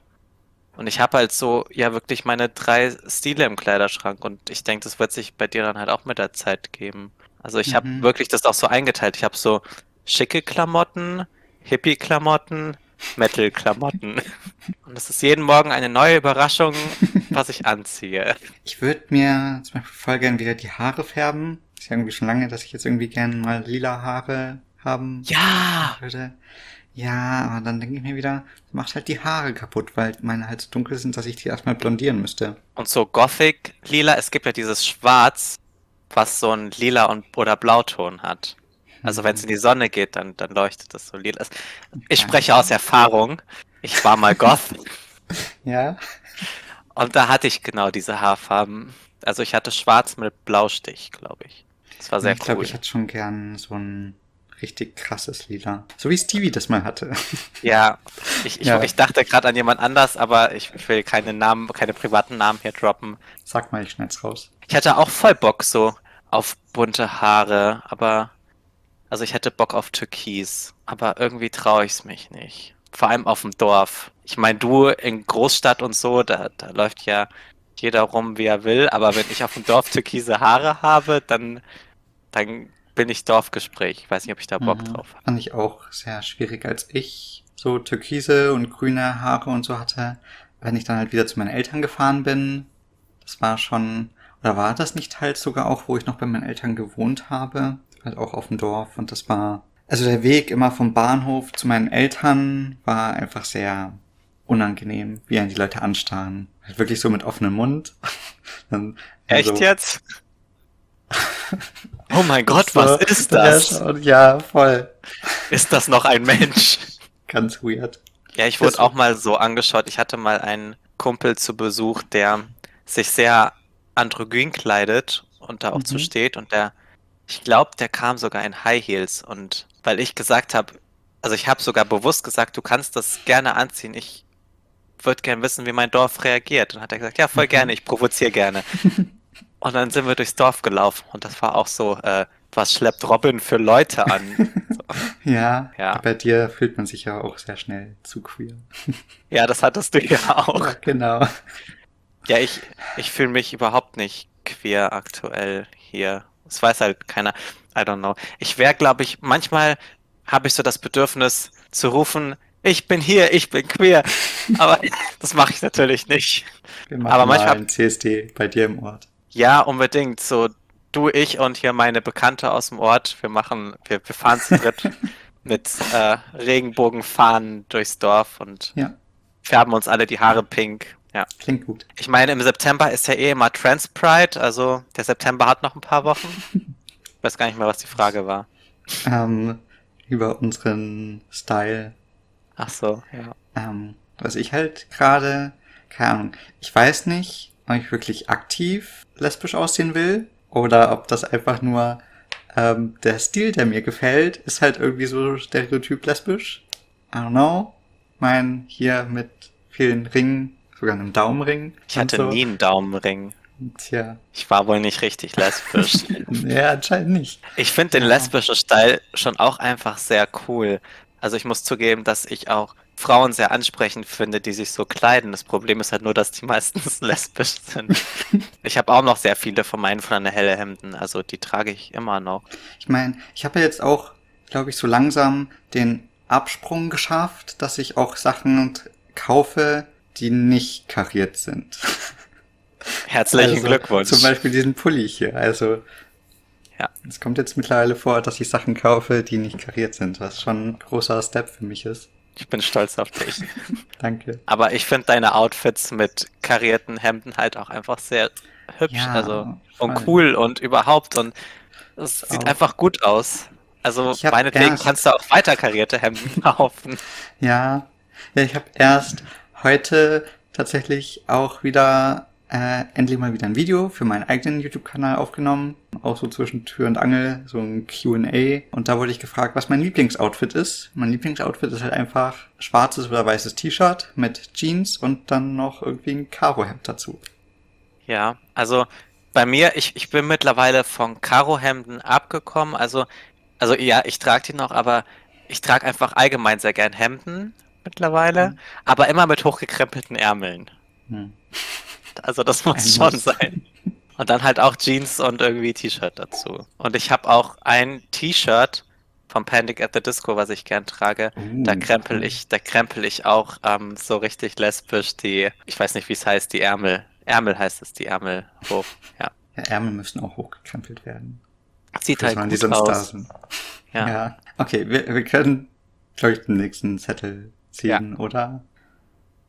Und ich habe halt so, ja, wirklich meine drei Stile im Kleiderschrank. Und ich denke, das wird sich bei dir dann halt auch mit der Zeit geben. Also ich habe Mhm. wirklich das auch so eingeteilt. Ich habe so schicke Klamotten, Hippie-Klamotten, Metal-Klamotten. Und es ist jeden Morgen eine neue Überraschung, was ich anziehe. Ich würde mir zum Beispiel voll gern wieder die Haare färben. Ist ja irgendwie schon lange, dass ich jetzt irgendwie gern mal lila Haare haben Ja! würde. Ja, aber dann denke ich mir wieder, macht halt die Haare kaputt, weil meine halt so dunkel sind, dass ich die erstmal blondieren müsste. Und so Gothic-Lila, es gibt ja dieses Schwarz, was so ein lila und oder Blauton hat. Also wenn es in die Sonne geht, dann, dann leuchtet das so lila. Ich spreche aus Erfahrung. Ich war mal Goth Ja? und da hatte ich genau diese Haarfarben. Also ich hatte schwarz mit Blaustich, glaube ich. Das war sehr ich glaube, cool. ich hätte schon gern so ein richtig krasses Lila. So wie Stevie das mal hatte. Ja, ich, ich, Ja. ich dachte gerade an jemand anders, aber ich, ich will keine Namen, keine privaten Namen hier droppen. Sag mal, ich schneid's raus. Ich hatte auch voll Bock so auf bunte Haare, aber also ich hätte Bock auf Türkis, aber irgendwie traue ich es mich nicht. Vor allem auf dem Dorf. Ich meine, du in Großstadt und so, da, da läuft ja jeder rum, wie er will, aber wenn ich auf dem Dorf türkise Haare habe, dann, dann bin ich Dorfgespräch. Ich weiß nicht, ob ich da Bock Mhm. drauf habe. Fand ich auch sehr schwierig, als ich so türkise und grüne Haare und so hatte. Wenn ich dann halt wieder zu meinen Eltern gefahren bin, das war schon, oder war das nicht halt sogar auch, wo ich noch bei meinen Eltern gewohnt habe? Halt auch auf dem Dorf und das war, also der Weg immer vom Bahnhof zu meinen Eltern war einfach sehr unangenehm, wie einen die Leute anstarren. Halt wirklich so mit offenem Mund. Dann, Echt also- jetzt? Oh mein Gott, So, was ist das? Ja, voll. Ist das noch ein Mensch? Ganz weird. Ja, ich wurde Das- auch mal so angeschaut. Ich hatte mal einen Kumpel zu Besuch, der sich sehr androgyn kleidet und da auch zu Mhm. steht und der, ich glaube, der kam sogar in High Heels und weil ich gesagt habe, also ich habe sogar bewusst gesagt, du kannst das gerne anziehen. Ich würde gern wissen, wie mein Dorf reagiert. Und hat er gesagt, ja, voll Mhm. gerne, ich provoziere gerne. und dann sind wir durchs Dorf gelaufen und das war auch so, äh, was schleppt Robin für Leute an? Ja, Ja. bei dir fühlt man sich ja auch sehr schnell zu queer. ja, das hattest du ja auch. Ja, genau. Ja, ich, ich fühle mich überhaupt nicht queer aktuell hier. Das weiß halt keiner. I don't know. Ich wäre, glaube ich, manchmal habe ich so das Bedürfnis zu rufen, ich bin hier, ich bin queer. Aber das mache ich natürlich nicht. Wir machen Aber mal manchmal- ein CSD bei dir im Ort. Ja, unbedingt. So, du, ich und hier meine Bekannte aus dem Ort. Wir machen, wir, wir fahren zu dritt mit äh, Regenbogenfahnen durchs Dorf und Ja. färben uns alle die Haare pink. Ja. Klingt gut. Ich meine, im September ist ja eh immer Trans Pride, also der September hat noch ein paar Wochen. Ich weiß gar nicht mehr, was die Frage war. Ähm, über unseren Style. Ach so, ja. Ähm, was ich halt gerade, keine Ahnung, ich weiß nicht, ob ich wirklich aktiv lesbisch aussehen will oder ob das einfach nur ähm, der Stil, der mir gefällt, ist halt irgendwie so stereotyp lesbisch. I don't know. Mein hier mit vielen Ringen, sogar einem Daumenring. Ich hatte so. nie einen Daumenring. Tja, Ich war wohl nicht richtig lesbisch. ja, anscheinend nicht. Ich finde den lesbischen Style schon auch einfach sehr cool. Also ich muss zugeben, dass ich auch Frauen sehr ansprechend finde, die sich so kleiden. Das Problem ist halt nur, dass die meistens lesbisch sind. Ich habe auch noch sehr viele von meinen Flanelle helle Hemden, also die trage ich immer noch. Ich meine, ich habe ja jetzt auch, glaube ich, so langsam den Absprung geschafft, dass ich auch Sachen kaufe, die nicht kariert sind. Herzlichen Also, Glückwunsch. Zum Beispiel diesen Pulli hier. Also, Ja. es kommt jetzt mittlerweile vor, dass ich Sachen kaufe, die nicht kariert sind, was schon ein großer Step für mich ist. Ich bin stolz auf dich. Danke. Aber ich finde deine Outfits mit karierten Hemden halt auch einfach sehr hübsch. Ja, also voll. und cool und überhaupt und es sieht Auch. einfach gut aus. Also Ich meinetwegen erst- kannst du auch weiter karierte Hemden kaufen. Ja, ja ich habe erst heute tatsächlich auch wieder äh, endlich mal wieder ein Video für meinen eigenen YouTube-Kanal aufgenommen. Auch so zwischen Tür und Angel, so ein QA. Und da wurde ich gefragt, was mein Lieblingsoutfit ist. Mein Lieblingsoutfit ist halt einfach schwarzes oder weißes T-Shirt mit Jeans und dann noch irgendwie ein Karohemd dazu. Ja, also bei mir, ich, ich bin mittlerweile von Karohemden abgekommen. Also, also ja, ich trage die noch, aber ich trage einfach allgemein sehr gern Hemden mittlerweile, Mhm. aber immer mit hochgekrempelten Ärmeln. Hm. Also das muss Ein schon Muss. sein. Und dann halt auch Jeans und irgendwie T-Shirt dazu. Und ich habe auch ein T-Shirt vom Panic at the Disco, was ich gern trage. Da Uh, krempel cool. ich, da krempel ich auch ähm, so richtig lesbisch die, ich weiß nicht, wie es heißt, die Ärmel. Ärmel heißt es, die Ärmel hoch. Ja. Ja, Ärmel müssen auch hochgekrempelt werden. Sieht halt man gut die sonst da aus. sind. Ja. Ja. Okay, wir, wir können, glaube ich, den nächsten Zettel ziehen, oder?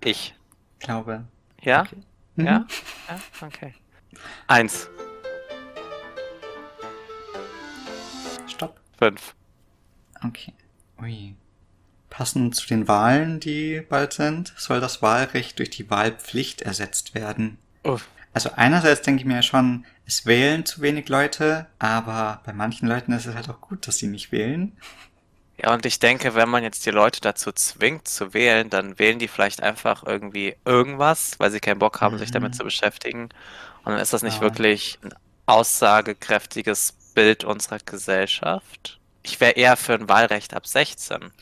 Ich. Glaube. Ja? Okay. Mhm. Ja? Ja? Okay. Eins, Stopp. fünf. Okay. Ui. Passend zu den Wahlen, die bald sind, soll das Wahlrecht durch die Wahlpflicht ersetzt werden. Uff. Also einerseits denke ich mir schon, es wählen zu wenig Leute, aber bei manchen Leuten ist es halt auch gut, dass sie nicht wählen. Ja, und ich denke, wenn man jetzt die Leute dazu zwingt zu wählen, dann wählen die vielleicht einfach irgendwie irgendwas, weil sie keinen Bock haben, sich Mhm. damit zu beschäftigen. Und dann ist das nicht Ja. wirklich ein aussagekräftiges Bild unserer Gesellschaft. Ich wäre eher für ein Wahlrecht ab 16.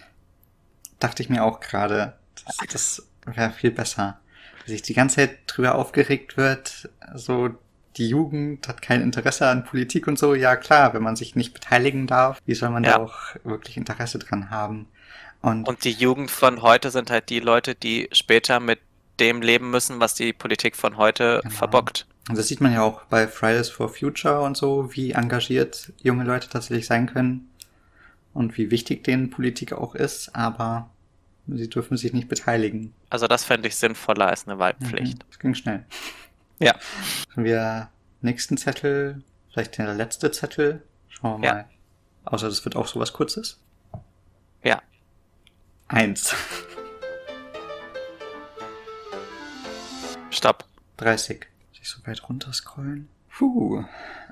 Dachte ich mir auch gerade, das, das wäre viel besser. Weil sich die ganze Zeit drüber aufgeregt wird, so die Jugend hat kein Interesse an Politik und so. Ja klar, wenn man sich nicht beteiligen darf, wie soll man Ja. da auch wirklich Interesse dran haben? Und, Und die Jugend von heute sind halt die Leute, die später mit dem leben müssen, was die Politik von heute Genau. verbockt. und das sieht man ja auch bei Fridays for Future und so, wie engagiert junge Leute tatsächlich sein können und wie wichtig denen Politik auch ist, aber sie dürfen sich nicht beteiligen. Also das fände ich sinnvoller als eine Wahlpflicht. Mhm, Das ging schnell. Ja. Sollen wir nächsten Zettel, vielleicht der letzte Zettel? Schauen wir Ja. mal. Außer das wird auch sowas Kurzes. Ja. Eins. Stopp. 30. Muss ich so weit runterscrollen? Puh.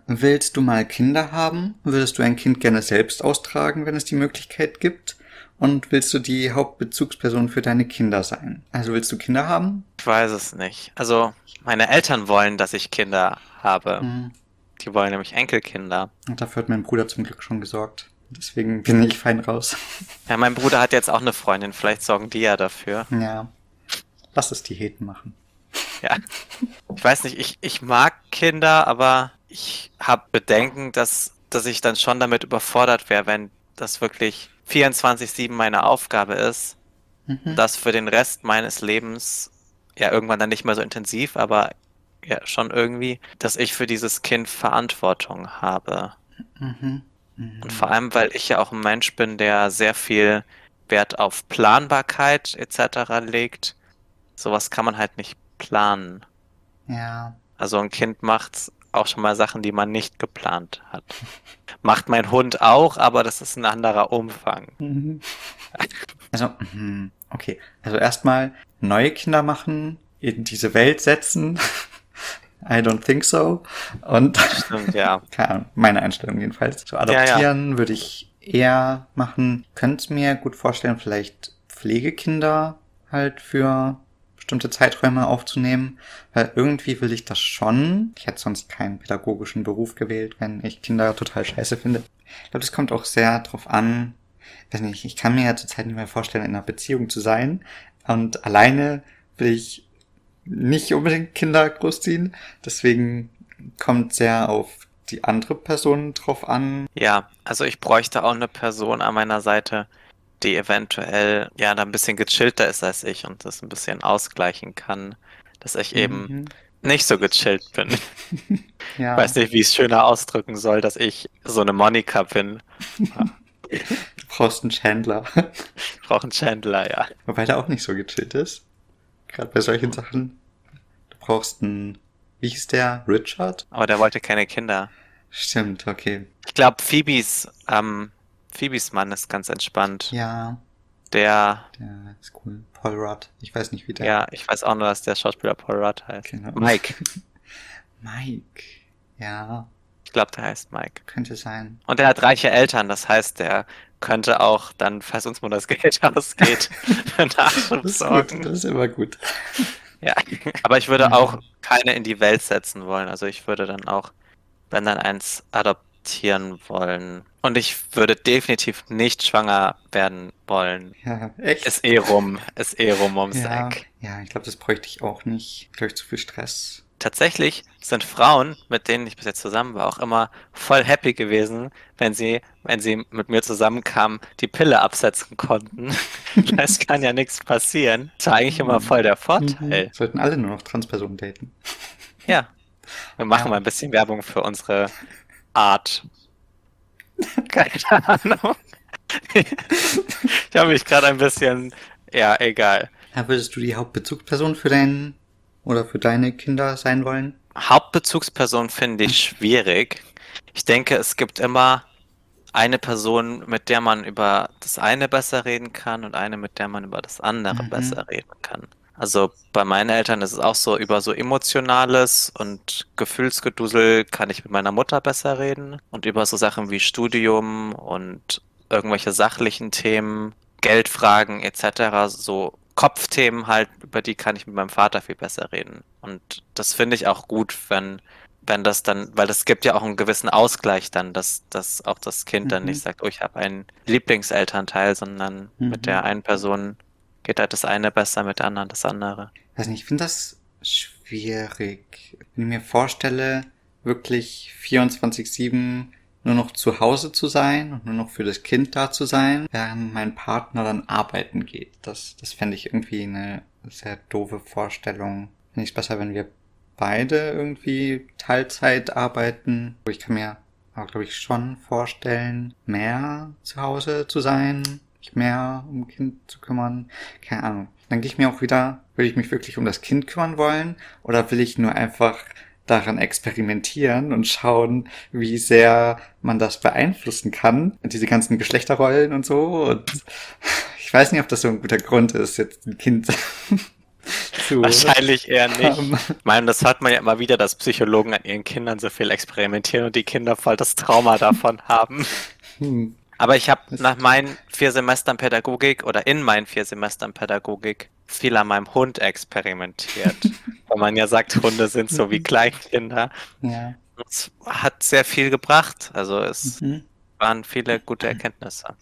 Willst du mal Kinder haben? Würdest du ein Kind gerne selbst austragen, wenn es die Möglichkeit gibt? Und willst du die Hauptbezugsperson für deine Kinder sein? Also willst du Kinder haben? Ich weiß es nicht. Also, meine Eltern wollen, dass ich Kinder habe. Hm. Die wollen nämlich Enkelkinder. Und dafür hat mein Bruder zum Glück schon gesorgt. Deswegen bin ich fein raus. Ja, mein Bruder hat jetzt auch eine Freundin. Vielleicht sorgen die ja dafür. Ja. Lass es die Heten machen. Ja. Ich weiß nicht, ich, ich mag Kinder, aber ich habe Bedenken, dass, dass ich dann schon damit überfordert wäre, wenn das wirklich 24-7 meine Aufgabe ist, Mhm. das für den Rest meines Lebens, ja, irgendwann dann nicht mehr so intensiv, aber ja, schon irgendwie, dass ich für dieses Kind Verantwortung habe. Mhm. Mhm. Und vor allem, weil ich ja auch ein Mensch bin, der sehr viel Wert auf Planbarkeit etc. legt. Sowas kann man halt nicht planen. Ja. Also ein Kind macht auch schon mal Sachen, die man nicht geplant hat. Macht mein Hund auch, aber das ist ein anderer Umfang. Mhm. Also, mhm, okay. Also erstmal neue Kinder machen, in diese Welt setzen. I don't think so. Und Stimmt, ja. keine Ahnung, meine Einstellung jedenfalls. So adoptieren Ja, würde ich eher machen. Könnte mir gut vorstellen, vielleicht Pflegekinder halt für bestimmte Zeiträume aufzunehmen, weil irgendwie will ich das schon. Ich hätte sonst keinen pädagogischen Beruf gewählt, wenn ich Kinder total scheiße finde. Ich glaube, das kommt auch sehr drauf an. Weiß nicht, ich kann mir ja zurzeit nicht mehr vorstellen, in einer Beziehung zu sein. Und alleine will ich nicht unbedingt Kinder großziehen. Deswegen kommt sehr auf die andere Person drauf an. Ja, also ich bräuchte auch eine Person an meiner Seite, die eventuell ja da ein bisschen gechillter ist als ich und das ein bisschen ausgleichen kann, dass ich eben Mhm. nicht so gechillt bin. Ja. Weiß nicht, wie ich es schöner ausdrücken soll, dass ich so eine Monika bin. Du brauchst einen Chandler. Ich brauche einen Chandler, ja. Wobei der auch nicht so gechillt ist. Gerade bei solchen Sachen. Du brauchst einen, wie hieß der? Richard? Aber der wollte keine Kinder. Stimmt, okay. Ich glaube, Phoebes, ähm, Phoebes Mann ist ganz entspannt. Ja, Der, der ist cool. Paul Rudd. Ich weiß nicht, wie der. ja, ich weiß auch nur, dass der Schauspieler Paul Rudd heißt. Genau. Mike. Mike. Ja, Ich glaube, der heißt Mike. könnte sein. Und er hat reiche Eltern, das heißt, der könnte auch dann, falls uns mal das Geld ausgeht, für Nachschub sorgen. das ist immer gut. Ja, aber ich würde auch keine in die Welt setzen wollen. Also ich würde dann auch, wenn dann eins adoptieren wollen. Und ich würde definitiv nicht schwanger werden wollen. Ja, echt? Ist eh rum, ist eh rum ums ja, Eck. ja, ich glaube, das bräuchte ich auch nicht. Glaube ich, zu viel Stress. Tatsächlich sind Frauen, mit denen ich bis jetzt zusammen war, auch immer voll happy gewesen, wenn sie, wenn sie mit mir zusammenkamen, die Pille absetzen konnten. Es kann ja nichts passieren. Das war eigentlich immer voll der Vorteil. Mhm. Sollten alle nur noch Transpersonen daten. Ja. Wir machen Ja. mal ein bisschen Werbung für unsere Art. Keine Ahnung. Ich habe mich gerade ein bisschen. Ja, egal. Ja, würdest du die Hauptbezugsperson für deinen oder für deine Kinder sein wollen? Hauptbezugsperson finde ich schwierig. Ich denke, es gibt immer eine Person, mit der man über das eine besser reden kann und eine, mit der man über das andere Mhm. besser reden kann. Also bei meinen Eltern ist es auch so, über so Emotionales und Gefühlsgedusel kann ich mit meiner Mutter besser reden. Und über so Sachen wie Studium und irgendwelche sachlichen Themen, Geldfragen etc., so Kopfthemen halt, über die kann ich mit meinem Vater viel besser reden. Und das finde ich auch gut, wenn, wenn das dann, weil das gibt ja auch einen gewissen Ausgleich dann, dass, dass auch das Kind dann Mhm. nicht sagt, oh, ich habe einen Lieblingselternteil, sondern Mhm. mit der einen Person geht halt das eine besser, mit der anderen das andere. Weiß nicht, ich finde das schwierig. Wenn ich mir vorstelle, wirklich 24-7 nur noch zu Hause zu sein und nur noch für das Kind da zu sein, während mein Partner dann arbeiten geht. Das, das fände ich irgendwie eine sehr doofe Vorstellung. Finde ich es besser, wenn wir beide irgendwie Teilzeit arbeiten. Ich kann mir aber, glaube ich, schon vorstellen, mehr zu Hause zu sein, mich mehr um Kind zu kümmern. Keine Ahnung. Dann gehe ich mir auch wieder, will ich mich wirklich um das Kind kümmern wollen oder will ich nur einfach daran experimentieren und schauen, wie sehr man das beeinflussen kann. Diese ganzen Geschlechterrollen und so. Und ich weiß nicht, ob das so ein guter Grund ist, jetzt ein Kind zu Wahrscheinlich eher nicht. haben. Ich meine, das hört man ja immer wieder, dass Psychologen an ihren Kindern so viel experimentieren und die Kinder voll das Trauma davon haben. Hm. Aber ich habe nach meinen vier Semestern Pädagogik oder in meinen vier Semestern Pädagogik viel an meinem Hund experimentiert. Weil man ja sagt, Hunde sind so wie Kleinkinder. Ja. Es hat sehr viel gebracht. Also es Mhm. waren viele gute Erkenntnisse.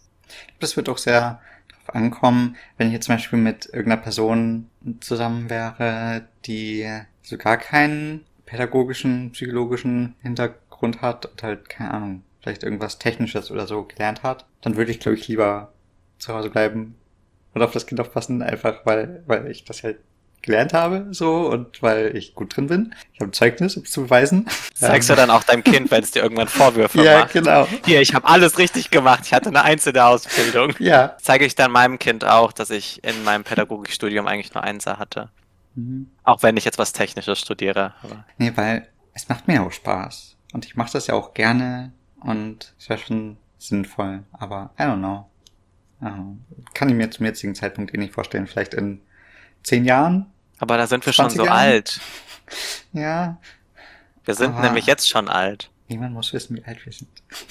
Das wird auch sehr darauf ankommen, wenn ich jetzt zum Beispiel mit irgendeiner Person zusammen wäre, die so gar keinen pädagogischen, psychologischen Hintergrund hat und halt, keine Ahnung, vielleicht irgendwas Technisches oder so gelernt hat, dann würde ich, glaube ich, lieber zu Hause bleiben und auf das Kind aufpassen, einfach weil, weil ich das halt gelernt habe, so, und weil ich gut drin bin. Ich habe ein Zeugnis, um es zu beweisen. Zeigst du dann auch deinem Kind, wenn es dir irgendwann Vorwürfe Ja, macht. genau. Hier, ich habe alles richtig gemacht. Ich hatte eine einzelne Ausbildung. Ja, Zeige ich dann meinem Kind auch, dass ich in meinem Pädagogikstudium eigentlich nur Einser hatte. Mhm. Auch wenn ich jetzt was Technisches studiere. Aber Nee, weil es macht mir auch Spaß. Und ich mache das ja auch gerne und es wäre schon sinnvoll. Aber I don't know. Ähm, Kann ich mir zum jetzigen Zeitpunkt eh nicht vorstellen. Vielleicht in zehn Jahren? aber da sind wir schon 20 so Jahren? alt. Ja. Wir sind Aber- nämlich jetzt schon alt. Niemand muss wissen, wie alt wir sind.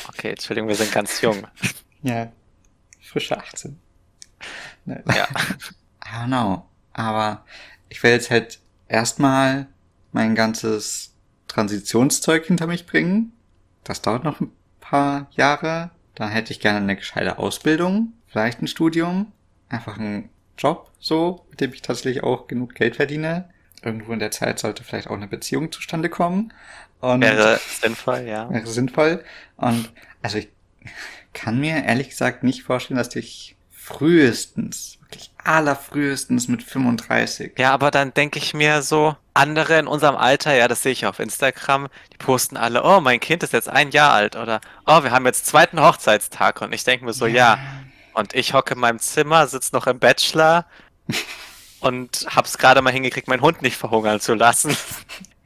Okay, Entschuldigung, wir sind ganz jung. Ja. Frische 18. Ne. Ja. I don't know. Aber ich will jetzt halt erstmal mein ganzes Transitionszeug hinter mich bringen. Das dauert noch ein paar Jahre. Dann hätte ich gerne eine gescheite Ausbildung, vielleicht ein Studium, einfach einen Job so, mit dem ich tatsächlich auch genug Geld verdiene. Irgendwo in der Zeit sollte vielleicht auch eine Beziehung zustande kommen. Und Wäre sinnvoll, ja. wäre sinnvoll. Und also ich kann mir ehrlich gesagt nicht vorstellen, dass ich frühestens, wirklich allerfrühestens mit 35. Ja, aber dann denke ich mir so, andere in unserem Alter, ja, das sehe ich auf Instagram, die posten alle, oh, mein Kind ist jetzt ein Jahr alt oder oh, wir haben jetzt zweiten Hochzeitstag und ich denke mir so, ja, und ich hocke in meinem Zimmer, sitze noch im Bachelor und hab's gerade mal hingekriegt, meinen Hund nicht verhungern zu lassen.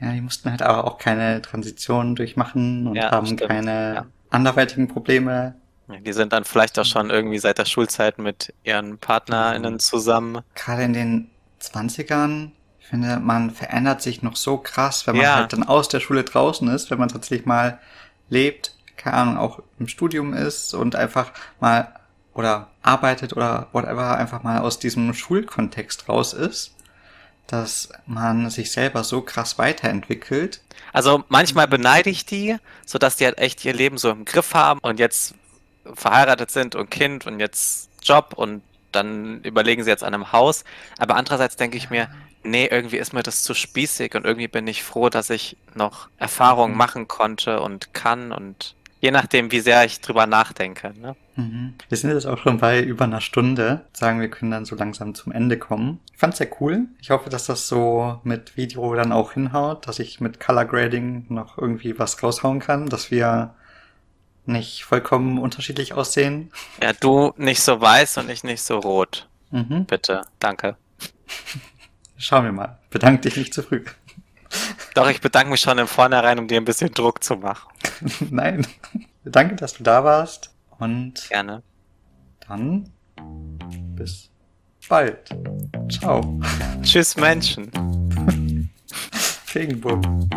Ja, die mussten halt aber auch keine Transition durchmachen und Ja, haben stimmt, keine ja. anderweitigen Probleme. Die sind dann vielleicht auch schon irgendwie seit der Schulzeit mit ihren PartnerInnen zusammen. Gerade in den 20ern, ich finde, man verändert sich noch so krass, wenn man Ja. halt dann aus der Schule draußen ist, wenn man tatsächlich mal lebt, keine Ahnung, auch im Studium ist und einfach mal oder arbeitet oder whatever, einfach mal aus diesem Schulkontext raus ist, dass man sich selber so krass weiterentwickelt. Also manchmal beneide ich die, sodass die halt echt ihr Leben so im Griff haben und jetzt verheiratet sind und Kind und jetzt Job und dann überlegen sie jetzt an einem Haus. Aber andererseits denke ich mir, nee, irgendwie ist mir das zu spießig und irgendwie bin ich froh, dass ich noch Erfahrungen machen konnte und kann und je nachdem, wie sehr ich drüber nachdenke. Ne? Mhm. Wir sind jetzt auch schon bei über einer Stunde. Sagen wir können dann so langsam zum Ende kommen. Ich fand's sehr cool. Ich hoffe, dass das so mit Video dann auch hinhaut, dass ich mit Color Grading noch irgendwie was raushauen kann, dass wir nicht vollkommen unterschiedlich aussehen. Ja, du nicht so weiß und ich nicht so rot. Mhm. Bitte, danke. Schauen wir mal. Bedank dich nicht zu früh. Doch, ich bedanke mich schon im Vornherein, um dir ein bisschen Druck zu machen. Nein. Danke, dass du da warst. Und Gerne. dann bis bald. Ciao. Tschüss, Menschen. Regenbogen.